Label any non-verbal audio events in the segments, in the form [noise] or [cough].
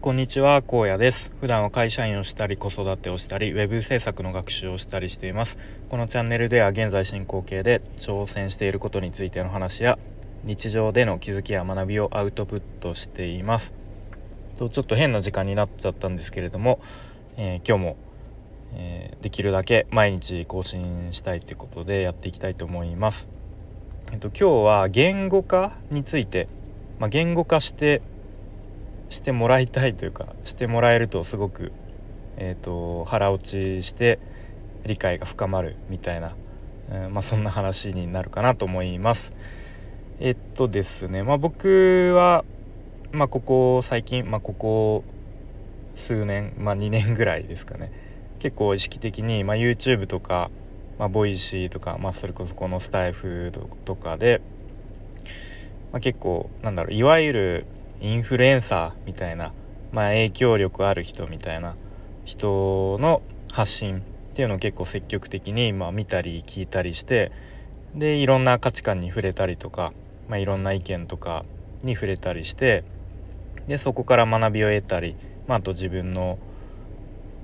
こんにちは荒野です。普段は会社員をしたり子育てをしたりウェブ制作の学習をしたりしています。このチャンネルでは現在進行形で挑戦していることについての話や日常での気づきや学びをアウトプットしています。とちょっと変な時間になっちゃったんですけれども、えー、今日も、えー、できるだけ毎日更新したいということでやっていきたいと思います。えっと今日は言語化についてまあ、言語化してしてもらいたいというかしてもらえるとすごく、えーと、腹落ちして理解が深まるみたいな、えー、まあ、そんな話になるかなと思います。えっとですね、まあ、僕は、まあ、ここ最近、まあ、ここ数年、まあ、2年ぐらいですかね結構意識的に、まあ、YouTube とか、まあ、 Voicy とか、まあ、それこそこのスタエフとかで、まあ、結構なんだろういわゆるインフルエンサーみたいな、まあ、影響力ある人みたいな人の発信っていうのを結構積極的に、まあ、見たり聞いたりしてでいろんな価値観に触れたりとか、まあ、いろんな意見とかに触れたりしてでそこから学びを得たり、まあ、あと自分の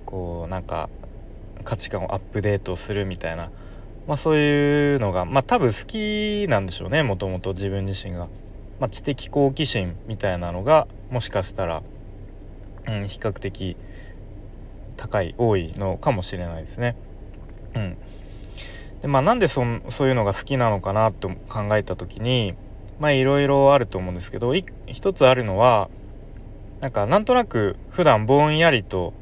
こうなんか価値観をアップデートするみたいな、まあ、そういうのが、まあ、多分好きなんでしょうねもともと自分自身が。まあ、知的好奇心みたいなのがもしかしたら、うん、比較的高い多いのかもしれないですね。うん、でまあなんでそそういうのが好きなのかなと考えた時にまあいろいろあると思うんですけど一つあるのはなんかなんとなく普段ぼんやりと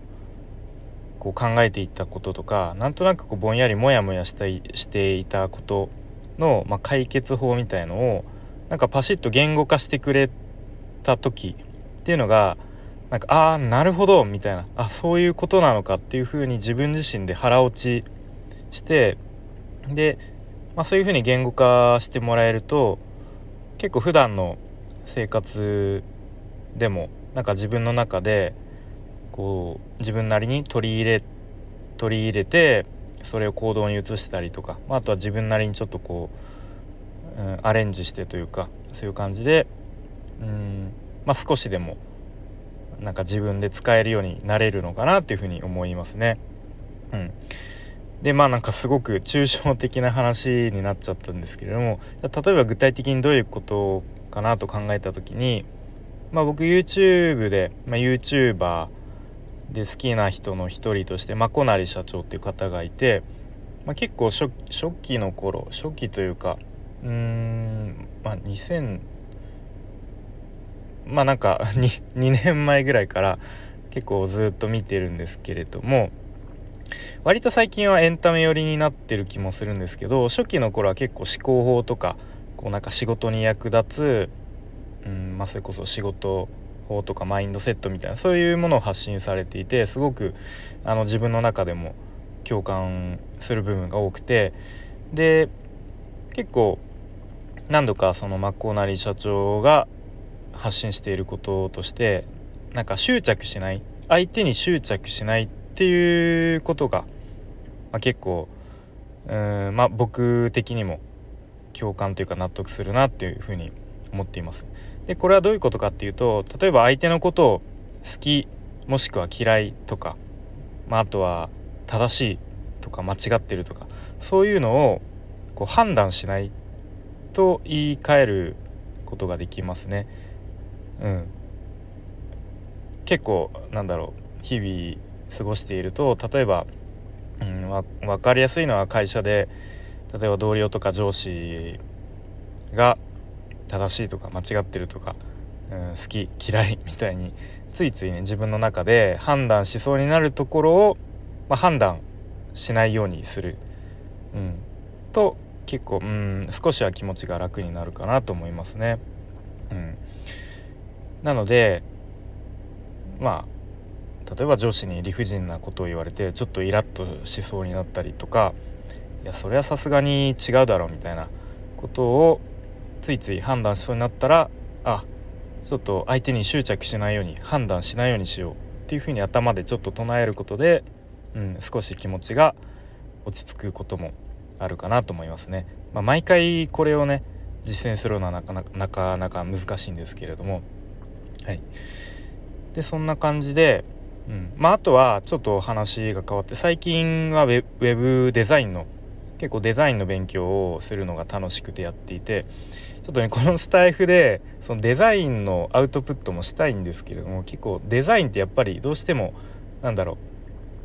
こう考えていたこととかなんとなくこうぼんやりモヤモヤしたいしていたことの、まあ、解決法みたいのをなんかパシッと言語化してくれた時っていうのがなんかああなるほどみたいな。あそういうことなのかっていうふうに自分自身で腹落ちしてで、まあ、そういうふうに言語化してもらえると結構普段の生活でもなんか自分の中でこう自分なりに取り入れ取り入れてそれを行動に移したりとか、まあ、あとは自分なりにちょっとこううん、アレンジしてというかそういう感じでうん、まあ、少しでもなんか自分で使えるようになれるのかなっていうふうに思いますね。うん、でまあなんかすごく抽象的な話になっちゃったんですけれども例えば具体的にどういうことかなと考えた時に、まあ、僕 YouTube で、まあ、YouTuber で好きな人の一人としてまこなり社長っていう方がいて、まあ、結構初期の頃初期というかうーんまあ2000まあなんか 2, 2年前ぐらいから結構ずっと見てるんですけれども割と最近はエンタメ寄りになってる気もするんですけど初期の頃は結構思考法とかこうなんか仕事に役立つ、うんまあ、それこそ仕事法とかマインドセットみたいなそういうものを発信されていてすごくあの自分の中でも共感する部分が多くてで結構何度かそのマッコーナリー社長が発信していることとしてなんか執着しない相手に執着しないっていうことが、まあ、結構うんまあ僕的にも共感というか納得するなっていうふうに思っています。でこれはどういうことかっていうと例えば相手のことを好きもしくは嫌いとか、まあ、あとは正しいとか間違ってるとかそういうのをこう判断しないと言い換えることができますね。うん、結構なんだろう日々過ごしていると例えば、うん、わ分かりやすいのは会社で例えば同僚とか上司が正しいとか間違ってるとか、うん、好き嫌い [laughs] みたいについついね自分の中で判断しそうになるところを、まあ、判断しないようにする、うん、と結構うん少しは気持ちが楽になるかなと思いますね。うん、なのでまあ例えば上司に理不尽なことを言われてちょっとイラッとしそうになったりとかいやそれはさすがに違うだろうみたいなことをついつい判断しそうになったらあちょっと相手に執着しないように判断しないようにしようっていうふうに頭でちょっと唱えることで、うん、少し気持ちが落ち着くこともあるかなと思いますね。まあ、毎回これをね実践するのはなかなかなかなか難しいんですけれども、はい。でそんな感じで、うん。まあ、あとはちょっと話が変わって最近はウェブデザインの結構デザインの勉強をするのが楽しくてやっていてちょっとねこのスタイフでそのデザインのアウトプットもしたいんですけれども結構デザインってやっぱりどうしてもなんだろ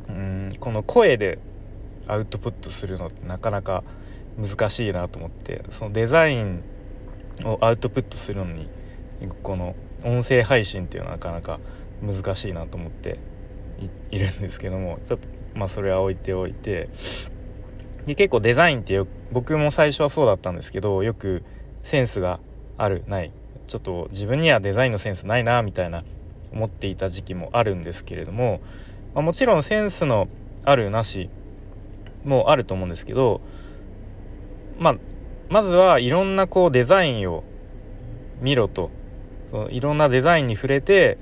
う。うんこの声でアウトプットするのってなかなか難しいなと思ってそのデザインをアウトプットするのにこの音声配信っていうのはなかなか難しいなと思っているんですけどもちょっとまあそれは置いておいてで結構デザインって僕も最初はそうだったんですけどよくセンスがあるない。ちょっと自分にはデザインのセンスないなみたいな思っていた時期もあるんですけれども、まあ、もちろんセンスのあるなしもあると思うんですけど、まあ、まずはいろんなこうデザインを見ろと。そのいろんなデザインに触れて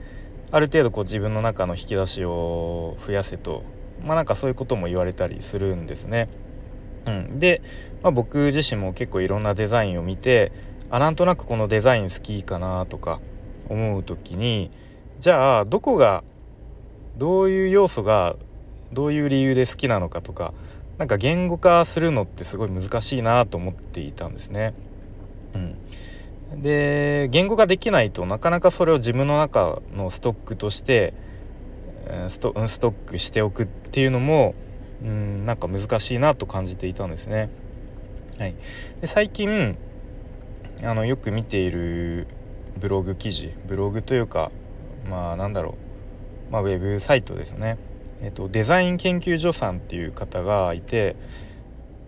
ある程度こう自分の中の引き出しを増やせと。まあなんかそういうことも言われたりするんですね。うん、で、まあ、僕自身も結構いろんなデザインを見てあなんとなくこのデザイン好きかなとか思う時にじゃあどこがどういう要素がどういう理由で好きなのかとかなんか言語化するのってすごい難しいなと思っていたんですね。うん、で言語化できないとなかなかそれを自分の中のストックとしてストストックしておくっていうのもうんなんか難しいなと感じていたんですね。はい、で最近あのよく見ているブログ記事ブログというかまあなんだろう、まあ、ウェブサイトですねえーと、デザイン研究所さんっていう方がいて、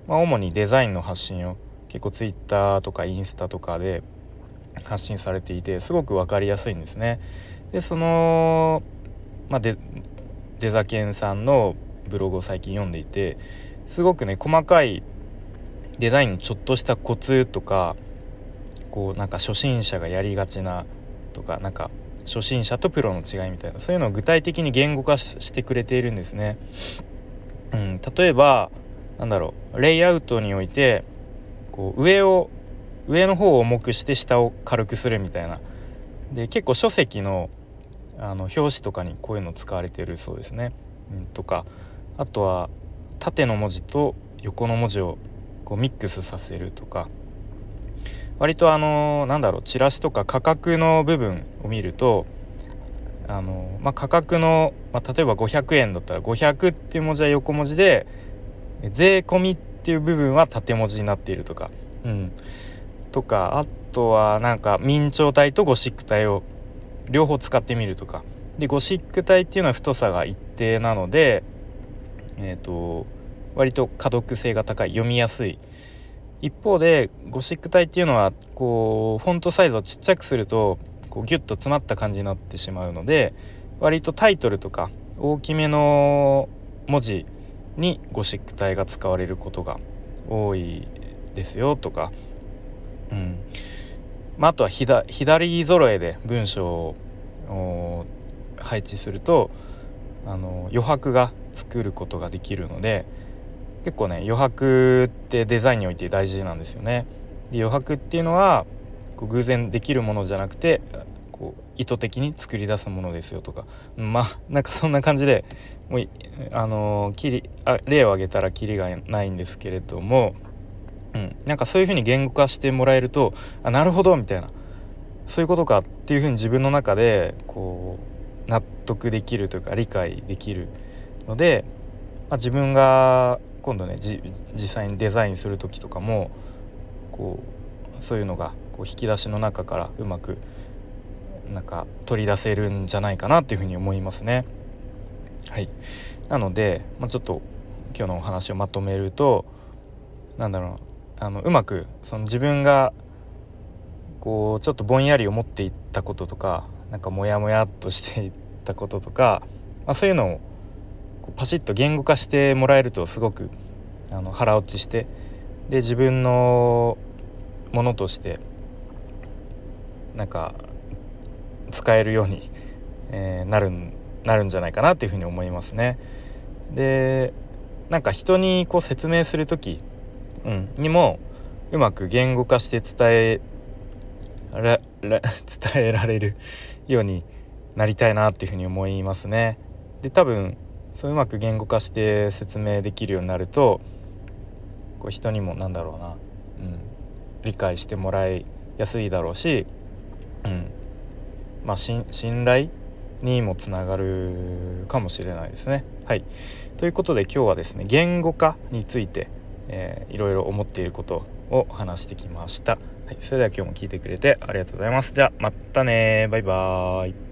まあ、主にデザインの発信を結構 Twitter とかインスタとかで発信されていてすごく分かりやすいんですね。でその、まあ、デデザケンさんのブログを最近読んでいてすごくね細かいデザインのちょっとしたコツとかこうなんか初心者がやりがちなとかなんか初心者とプロの違いみたいな。そういうのを具体的に言語化してくれているんですね。うん、例えばなんだろう。レイアウトにおいてこう上を上の方を重くして下を軽くするみたいな。で結構書籍のあの表紙とかにこういうの使われてるそうですね。うん、とかあとは縦の文字と横の文字をこうミックスさせるとか。割とあのなんだろうチラシとか価格の部分を見るとあの、まあ、価格の、まあ、例えば500円だったら500っていう文字は横文字で税込みっていう部分は縦文字になっているとか、うん、とかあとはなんか明朝体とゴシック体を両方使ってみるとか。でゴシック体っていうのは太さが一定なのでえっ、と割と可読性が高い読みやすい一方でゴシック体っていうのはこうフォントサイズをちっちゃくするとこうギュッと詰まった感じになってしまうので割とタイトルとか大きめの文字にゴシック体が使われることが多いですよとか、うん。まあ、あとは左揃えで文章を配置するとあの余白が作ることができるので結構ね余白ってデザインにおいて大事なんですよね。で余白っていうのはこう偶然できるものじゃなくてこう意図的に作り出すものですよとかまあなんかそんな感じでもうあのきりあ例を挙げたらきりがないんですけれども、うん、なんかそういうふうに言語化してもらえるとあなるほどみたいなそういうことかっていうふうに自分の中でこう納得できるというか理解できるので、まあ、自分が今度ね実際にデザインする時とかもこうそういうのがこう引き出しの中からうまくなんか取り出せるんじゃないかなっていうふうに思いますね。はいなので、まあ、ちょっと今日のお話をまとめるとなんだろうあのうまくその自分がこうちょっとぼんやり思っていったこととかなんかモヤモヤっとしていったこととか、まあ、そういうのをパシッと言語化してもらえるとすごくあの腹落ちしてで自分のものとしてなんか使えるように、えー、なるなるんじゃないかなっていうふうに思いますね。でなんか人にこう説明する時、うん、にもうまく言語化して伝えら [laughs] 伝えられるようになりたいなっていうふうに思いますね。で多分そううまく言語化して説明できるようになるとこう人にもなんだろうな、うん、理解してもらいやすいだろうし、うんまあ、信頼にもつながるかもしれないですね。はい、ということで今日はですね言語化について、えー、いろいろ思っていることを話してきました。はい、それでは今日も聞いてくれてありがとうございます。じゃあまたねバイバーイ。